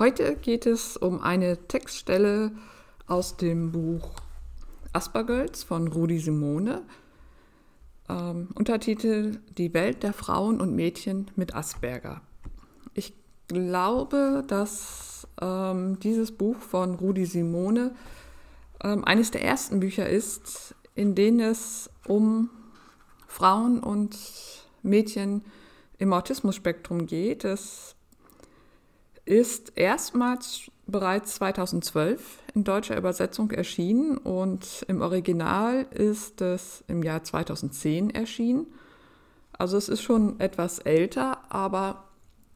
Heute geht es um eine Textstelle aus dem Buch Aspergirls von Rudi Simone. Ähm, Untertitel Die Welt der Frauen und Mädchen mit Asperger. Ich glaube, dass ähm, dieses Buch von Rudi Simone ähm, eines der ersten Bücher ist, in denen es um Frauen und Mädchen im Autismus-Spektrum geht. Es ist erstmals bereits 2012 in deutscher Übersetzung erschienen und im Original ist es im Jahr 2010 erschienen. Also es ist schon etwas älter, aber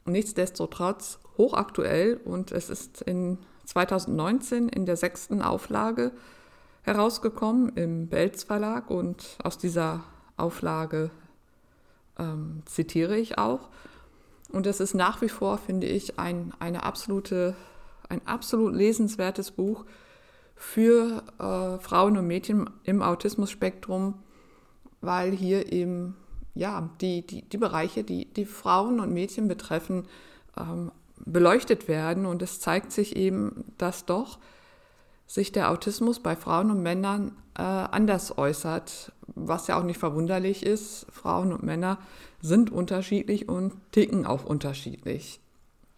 nichtsdestotrotz hochaktuell und es ist in 2019 in der sechsten Auflage herausgekommen im Belz Verlag und aus dieser Auflage ähm, zitiere ich auch. Und es ist nach wie vor, finde ich, ein, eine absolute, ein absolut lesenswertes Buch für äh, Frauen und Mädchen im Autismus-Spektrum, weil hier eben ja, die, die, die Bereiche, die, die Frauen und Mädchen betreffen, ähm, beleuchtet werden. Und es zeigt sich eben, dass doch sich der Autismus bei Frauen und Männern äh, anders äußert, was ja auch nicht verwunderlich ist. Frauen und Männer sind unterschiedlich und ticken auch unterschiedlich.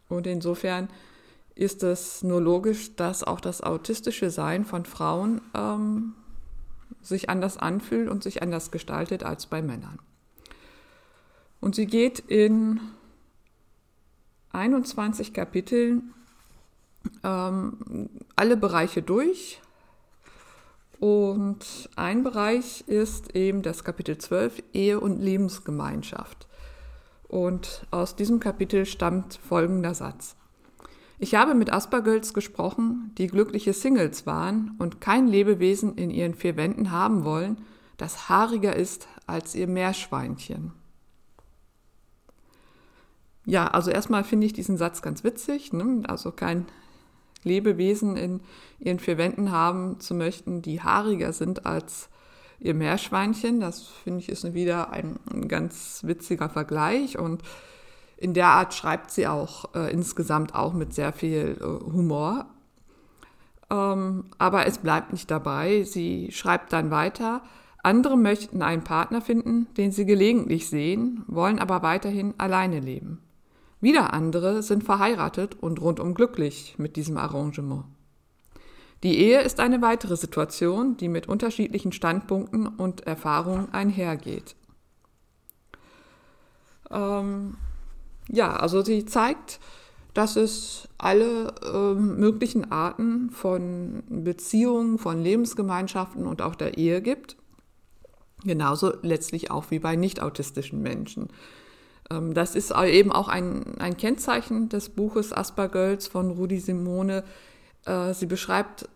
Und insofern ist es nur logisch, dass auch das autistische Sein von Frauen ähm, sich anders anfühlt und sich anders gestaltet als bei Männern. Und sie geht in 21 Kapiteln ähm, alle Bereiche durch. Und ein Bereich ist eben das Kapitel 12, Ehe und Lebensgemeinschaft. Und aus diesem Kapitel stammt folgender Satz. Ich habe mit Aspergirls gesprochen, die glückliche Singles waren und kein Lebewesen in ihren vier Wänden haben wollen, das haariger ist als ihr Meerschweinchen. Ja, also erstmal finde ich diesen Satz ganz witzig. Ne? Also kein Lebewesen in ihren vier Wänden haben zu möchten, die haariger sind als ihr Meerschweinchen. Das finde ich ist wieder ein, ein, ganz witziger Vergleich und in der Art schreibt sie auch äh, insgesamt auch mit sehr viel äh, Humor. Ähm, aber es bleibt nicht dabei. Sie schreibt dann weiter. Andere möchten einen Partner finden, den sie gelegentlich sehen, wollen aber weiterhin alleine leben. Wieder andere sind verheiratet und rundum glücklich mit diesem Arrangement. Die Ehe ist eine weitere Situation, die mit unterschiedlichen Standpunkten und Erfahrungen einhergeht. Ähm, ja, also sie zeigt, dass es alle äh, möglichen Arten von Beziehungen, von Lebensgemeinschaften und auch der Ehe gibt. Genauso letztlich auch wie bei nicht autistischen Menschen. Ähm, das ist eben auch ein, ein Kennzeichen des Buches Aspergirls von Rudi Simone. Äh, sie beschreibt,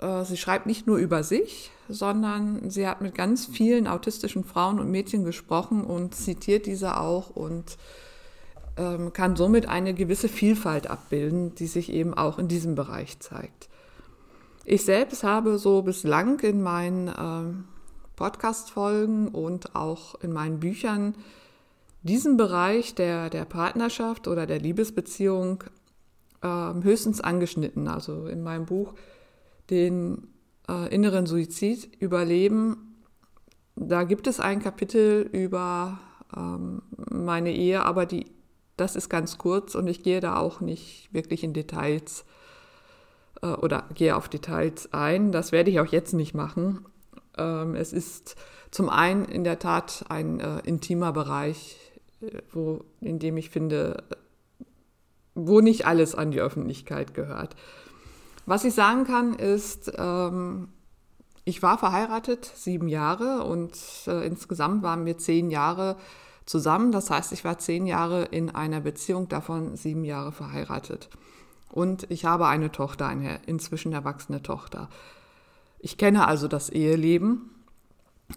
äh, sie schreibt nicht nur über sich, sondern sie hat mit ganz vielen autistischen Frauen und Mädchen gesprochen und zitiert diese auch und ähm, kann somit eine gewisse Vielfalt abbilden, die sich eben auch in diesem Bereich zeigt. Ich selbst habe so bislang in meinen ähm, Podcast-Folgen und auch in meinen Büchern diesen Bereich der, der Partnerschaft oder der Liebesbeziehung äh, höchstens angeschnitten. Also in meinem Buch den äh, inneren Suizid überleben, da gibt es ein Kapitel über ähm, meine Ehe, aber die, das ist ganz kurz und ich gehe da auch nicht wirklich in Details äh, oder gehe auf Details ein. Das werde ich auch jetzt nicht machen. Ähm, es ist zum einen in der Tat ein äh, intimer Bereich, wo, in dem ich finde, wo nicht alles an die Öffentlichkeit gehört. Was ich sagen kann, ist, ähm, ich war verheiratet sieben Jahre und äh, insgesamt waren wir zehn Jahre zusammen. Das heißt, ich war zehn Jahre in einer Beziehung, davon sieben Jahre verheiratet. Und ich habe eine Tochter, eine inzwischen erwachsene Tochter. Ich kenne also das Eheleben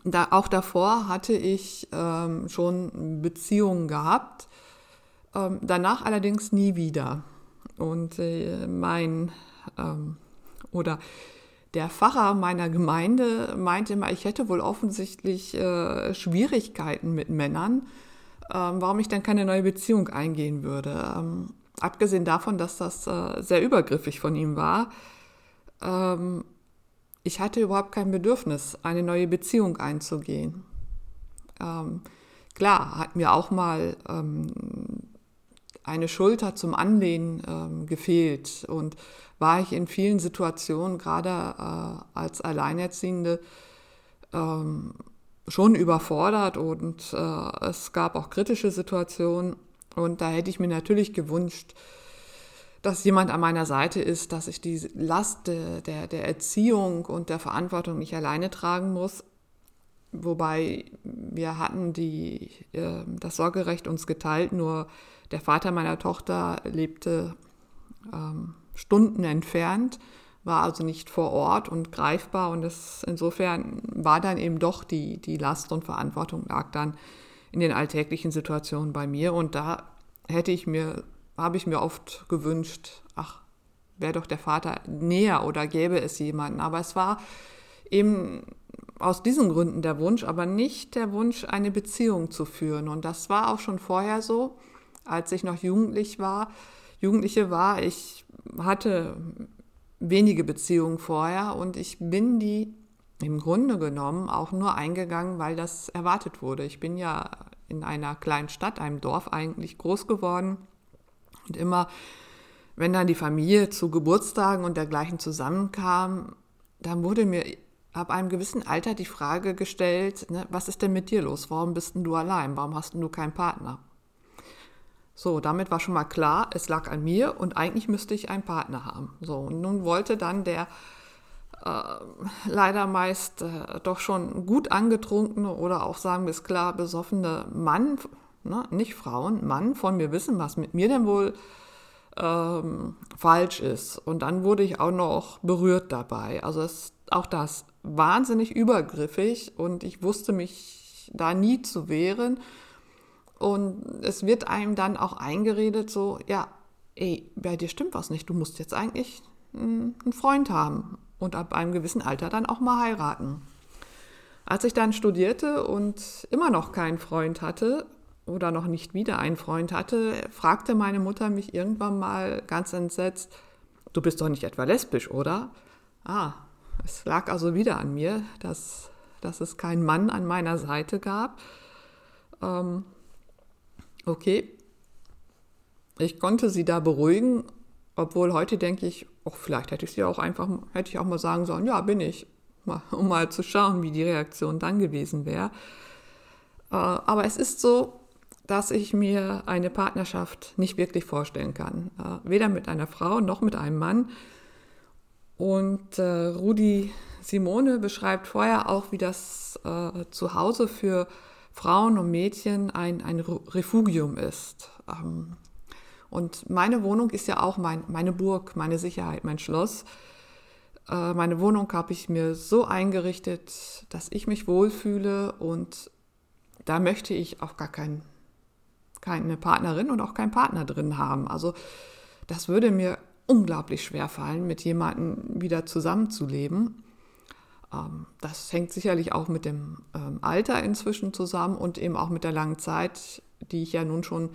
da, auch davor hatte ich ähm, schon Beziehungen gehabt, ähm, danach allerdings nie wieder. Und äh, mein ähm, oder der Pfarrer meiner Gemeinde meinte immer, ich hätte wohl offensichtlich äh, Schwierigkeiten mit Männern, ähm, warum ich dann keine neue Beziehung eingehen würde. Ähm, abgesehen davon, dass das äh, sehr übergriffig von ihm war, ähm, ich hatte überhaupt kein Bedürfnis, eine neue Beziehung einzugehen. Ähm, klar, hat mir auch mal ähm, eine Schulter zum Anlehnen ähm, gefehlt und war ich in vielen Situationen, gerade äh, als Alleinerziehende, ähm, schon überfordert und äh, es gab auch kritische Situationen und da hätte ich mir natürlich gewünscht, dass jemand an meiner Seite ist, dass ich die Last der, der Erziehung und der Verantwortung nicht alleine tragen muss. Wobei wir hatten die, äh, das Sorgerecht uns geteilt, nur der Vater meiner Tochter lebte ähm, Stunden entfernt, war also nicht vor Ort und greifbar und das, insofern war dann eben doch die, die Last und Verantwortung lag dann in den alltäglichen Situationen bei mir und da hätte ich mir habe ich mir oft gewünscht, ach, wäre doch der Vater näher oder gäbe es jemanden. Aber es war eben aus diesen Gründen der Wunsch, aber nicht der Wunsch, eine Beziehung zu führen. Und das war auch schon vorher so, als ich noch jugendlich war. Jugendliche war, ich hatte wenige Beziehungen vorher und ich bin die im Grunde genommen auch nur eingegangen, weil das erwartet wurde. Ich bin ja in einer kleinen Stadt, einem Dorf eigentlich groß geworden und immer, wenn dann die Familie zu Geburtstagen und dergleichen zusammenkam, dann wurde mir ab einem gewissen Alter die Frage gestellt, ne, was ist denn mit dir los? Warum bist denn du allein? Warum hast denn du keinen Partner? So, damit war schon mal klar, es lag an mir und eigentlich müsste ich einen Partner haben. So, und nun wollte dann der äh, leider meist äh, doch schon gut angetrunkene oder auch sagen wir es klar besoffene Mann ne, nicht Frauen, Mann von mir wissen, was mit mir denn wohl ähm, falsch ist. Und dann wurde ich auch noch berührt dabei. Also es, auch das wahnsinnig übergriffig und ich wusste mich da nie zu wehren. Und es wird einem dann auch eingeredet, so, ja, ey, bei dir stimmt was nicht, du musst jetzt eigentlich einen Freund haben und ab einem gewissen Alter dann auch mal heiraten. Als ich dann studierte und immer noch keinen Freund hatte, oder noch nicht wieder einen Freund hatte, fragte meine Mutter mich irgendwann mal ganz entsetzt, du bist doch nicht etwa lesbisch, oder? Ah, es lag also wieder an mir, dass, dass es keinen Mann an meiner Seite gab. Ähm, okay, ich konnte sie da beruhigen, obwohl heute denke ich, oh, vielleicht hätte ich sie auch einfach, hätte ich auch mal sagen sollen, ja, bin ich, um mal zu schauen, wie die Reaktion dann gewesen wäre. Äh, aber es ist so, dass ich mir eine Partnerschaft nicht wirklich vorstellen kann. Äh, weder mit einer Frau noch mit einem Mann. Und äh, Rudi Simone beschreibt vorher auch, wie das äh, Zuhause für Frauen und Mädchen ein, ein Refugium ist. Ähm, und meine Wohnung ist ja auch mein, meine Burg, meine Sicherheit, mein Schloss. Meine Wohnung habe ich mir so eingerichtet, dass ich mich wohlfühle und da möchte ich auch gar keinen keine Partnerin und auch keinen Partner drin haben. Also das würde mir unglaublich schwer fallen, mit jemandem wieder zusammenzuleben. Ähm, das hängt sicherlich auch mit dem ähm, Alter inzwischen zusammen und eben auch mit der langen Zeit, die ich ja nun schon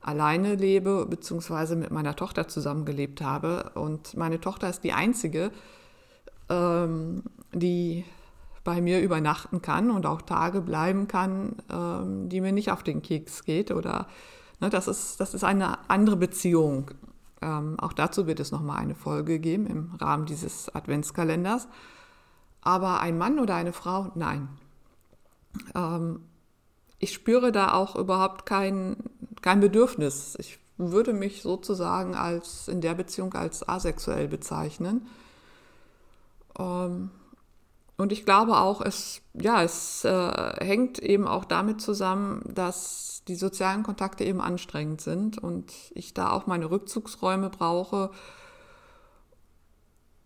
alleine lebe, beziehungsweise mit meiner Tochter zusammengelebt habe. Und meine Tochter ist die einzige, ähm, die bei mir übernachten kann und auch Tage bleiben kann, ähm, die mir nicht auf den Keks geht. Oder ne, das, ist, das ist eine andere Beziehung. Ähm, auch dazu wird es nochmal eine Folge geben im Rahmen dieses Adventskalenders. Aber ein Mann oder eine Frau, nein. Ähm, ich spüre da auch überhaupt kein, kein Bedürfnis. Ich würde mich sozusagen als in der Beziehung als asexuell bezeichnen. Ähm, und ich glaube auch, es, ja, es äh, hängt eben auch damit zusammen, dass die sozialen Kontakte eben anstrengend sind und ich da auch meine Rückzugsräume brauche.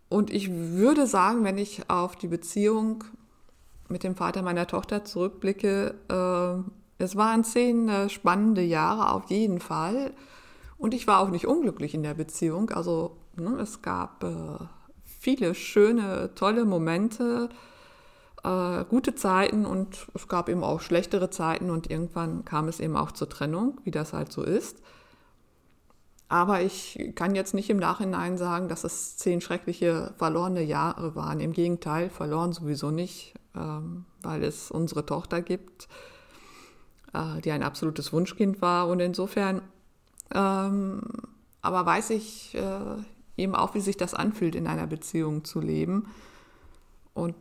Und ich würde sagen, wenn ich auf die Beziehung mit dem Vater meiner Tochter zurückblicke, äh, es waren zehn äh, spannende Jahre auf jeden Fall. Und ich war auch nicht unglücklich in der Beziehung. Also ne, es gab äh, viele schöne, tolle Momente, äh, gute Zeiten und es gab eben auch schlechtere Zeiten und irgendwann kam es eben auch zur Trennung, wie das halt so ist. aber ich kann jetzt nicht im Nachhinein sagen, dass es zehn schreckliche verlorene Jahre waren. Im Gegenteil, verloren sowieso nicht, ähm, weil es unsere Tochter gibt, äh, die ein absolutes Wunschkind war. Und insofern, ähm, aber weiß ich äh, eben auch, wie sich das anfühlt, in einer Beziehung zu leben. Und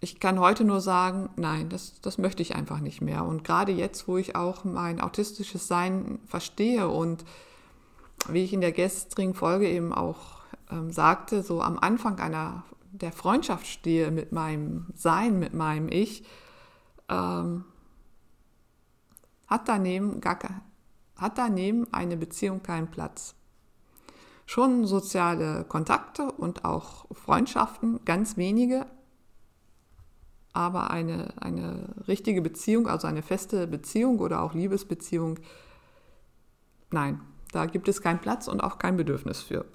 ich kann heute nur sagen, nein, das, das möchte ich einfach nicht mehr. Und gerade jetzt, wo ich auch mein autistisches Sein verstehe und wie ich in der gestrigen Folge eben auch ähm, sagte, so am Anfang einer der Freundschaft stehe mit meinem Sein, mit meinem Ich, ähm, hat, daneben gar, hat daneben eine Beziehung keinen Platz. Schon soziale Kontakte und auch Freundschaften, ganz wenige, aber eine, eine richtige Beziehung, also eine feste Beziehung oder auch Liebesbeziehung, nein, da gibt es keinen Platz und auch kein Bedürfnis für.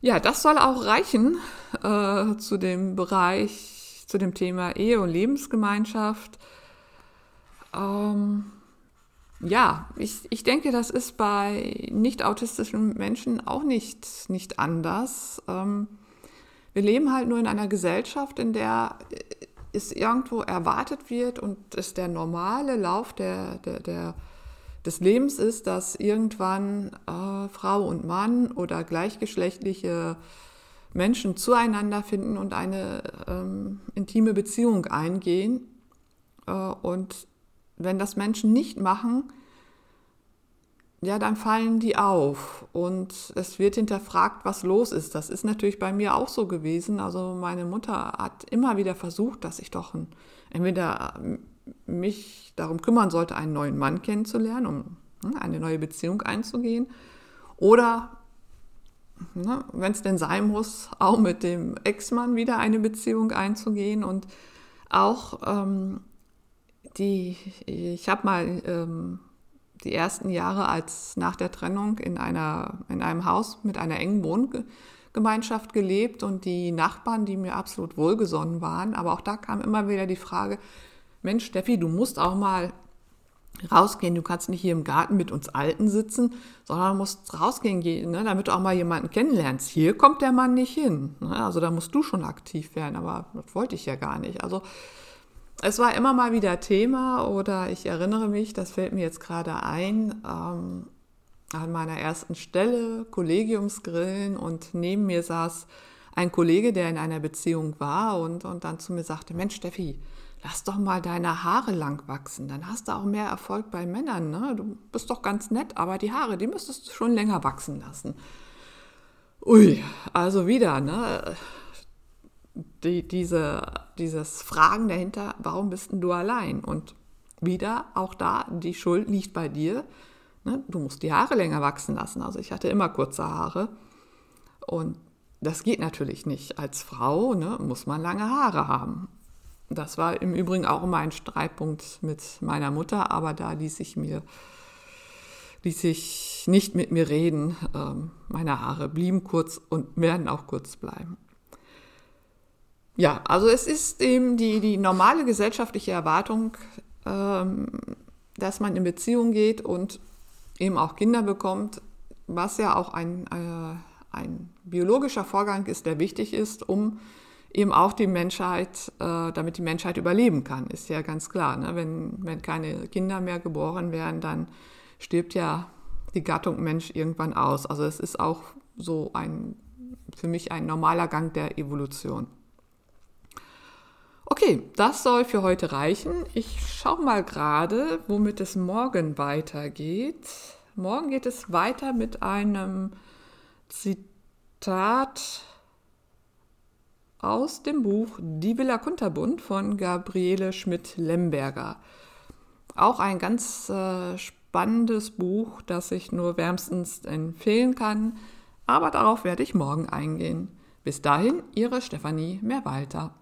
Ja, das soll auch reichen äh, zu dem Bereich, zu dem Thema Ehe und Lebensgemeinschaft. Ähm, ja, ich, ich denke, das ist bei nicht autistischen Menschen auch nicht, nicht anders. Ähm, wir leben halt nur in einer Gesellschaft, in der es irgendwo erwartet wird und es der normale Lauf der, der, der des Lebens ist, dass irgendwann äh, Frau und Mann oder gleichgeschlechtliche Menschen zueinander finden und eine ähm, intime Beziehung eingehen. Äh, und wenn das Menschen nicht machen, ja, dann fallen die auf und es wird hinterfragt, was los ist. Das ist natürlich bei mir auch so gewesen. Also meine Mutter hat immer wieder versucht, dass ich doch ein, entweder mich darum kümmern sollte, einen neuen Mann kennenzulernen, um ne, eine neue Beziehung einzugehen. Oder, ne, wenn es denn sein muss, auch mit dem Ex-Mann wieder eine Beziehung einzugehen. Und auch ähm, die, ich habe mal ähm, die ersten Jahre als nach der Trennung in, einer, in einem Haus mit einer engen Wohngemeinschaft gelebt und die Nachbarn, die mir absolut wohlgesonnen waren. Aber auch da kam immer wieder die Frage, Mensch, Steffi, du musst auch mal rausgehen. Du kannst nicht hier im Garten mit uns Alten sitzen, sondern musst rausgehen, ne, damit du auch mal jemanden kennenlernst. Hier kommt der Mann nicht hin. Ne? Also da musst du schon aktiv werden, aber das wollte ich ja gar nicht. Also es war immer mal wieder Thema oder ich erinnere mich, das fällt mir jetzt gerade ein, ähm, an meiner ersten Stelle, Kollegiumsgrillen und neben mir saß ein Kollege, der in einer Beziehung war und, und dann zu mir sagte, Mensch Steffi, lass doch mal deine Haare lang wachsen, dann hast du auch mehr Erfolg bei Männern. Ne? Du bist doch ganz nett, aber die Haare, die müsstest du schon länger wachsen lassen. Ui, also wieder, ne? Die, diese, dieses Fragen dahinter, warum bist denn du allein? Und wieder, auch da, die Schuld liegt bei dir. Ne? Du musst die Haare länger wachsen lassen. Also ich hatte immer kurze Haare. Und das geht natürlich nicht. Als Frau ne, muss man lange Haare haben. Das war im Übrigen auch immer ein Streitpunkt mit meiner Mutter, aber da ließ ich mir ließ ich nicht mit mir reden. Ähm, meine Haare blieben kurz und werden auch kurz bleiben. Ja, also es ist eben die, die normale gesellschaftliche Erwartung, ähm, dass man in Beziehung geht und eben auch Kinder bekommt, was ja auch ein, äh, ein biologischer Vorgang ist, der wichtig ist, um eben auch die Menschheit, äh, damit die Menschheit überleben kann, ist ja ganz klar. Ne? Wenn, wenn keine Kinder mehr geboren werden, dann stirbt ja die Gattung Mensch irgendwann aus. Also es ist auch so ein, für mich ein normaler Gang der Evolution. Okay, das soll für heute reichen. Ich schaue mal gerade, womit es morgen weitergeht. Morgen geht es weiter mit einem Zitat aus dem Buch Die Villa Kunterbund von Gabriele Schmidt-Lemberger. Auch ein ganz äh, spannendes Buch, das ich nur wärmstens empfehlen kann, aber darauf werde ich morgen eingehen. Bis dahin, Ihre Stefanie Mehrwalter.